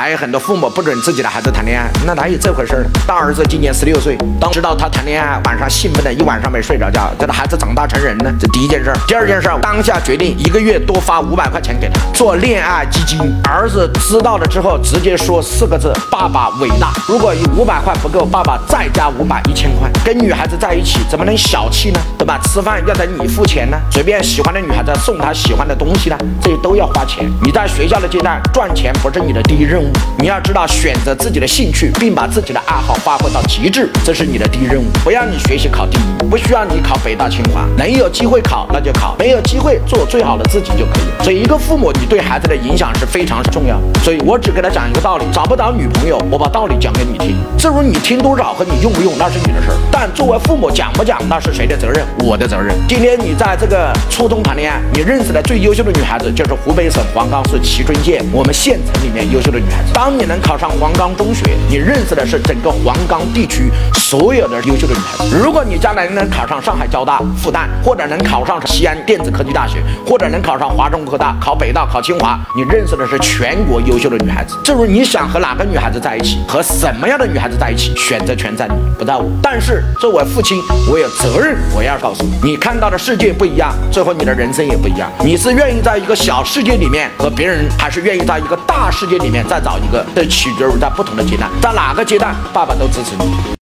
还有很多父母不准自己的孩子谈恋爱，那哪有这回事儿？大儿子今年十六岁，当知道他谈恋爱，晚上兴奋的一晚上没睡着觉。这孩子长大成人了，这第一件事。第二件事，当下决定一个月多发五百块钱给他做恋爱基金。儿子知道了之后，直接说四个字：爸爸伟大。如果有五百块不够，爸爸再加五百，一千块。跟女孩子在一起怎么能小气呢？对吧？吃饭要等你付钱呢？随便喜欢的女孩子送她喜欢的东西呢？这些都要花钱。你在学校的阶段赚钱不是你的第一任务，你要知道选择自己的兴趣，并把自己的爱好发挥到极致，这是你的第一任务。不要你学习考第一，不需要你考北大清华，能有机会考那就考，没有机会做最好的自己就可以。所以一个父母，你对孩子的影响是非常重要。所以我只给他讲一个道理：找不到女朋友，我把道理讲给你听。至于你听多少和你用不用，那是你的事儿。但作为父母讲不讲，那是谁的责任？我的责任。今天你在这个初中谈恋爱，你认识的最优秀的女孩子就是湖北省黄冈市蕲春县我们县城里面优秀的女孩。当你能考上黄冈中学，你认识的是整个黄冈地区所有的优秀的女孩。如果你将来能考上上海交大、复旦，或者能考上西安电子科技大学，或者能考上华中科大、考北大、考清华，你认识的是全国优秀的女孩子。至于你想和哪个女孩子在一起，和什么样的女孩子在一起，选择权在你，不在我。但是作为父亲，我有责任，我要告诉你，你看到的世界不一样，最后你的人生也不一样。你是愿意在一个小世界里面和别人，还是愿意在一个大世界里面再找一个？这取决于在不同的阶段，在哪个阶段，爸爸都支持你。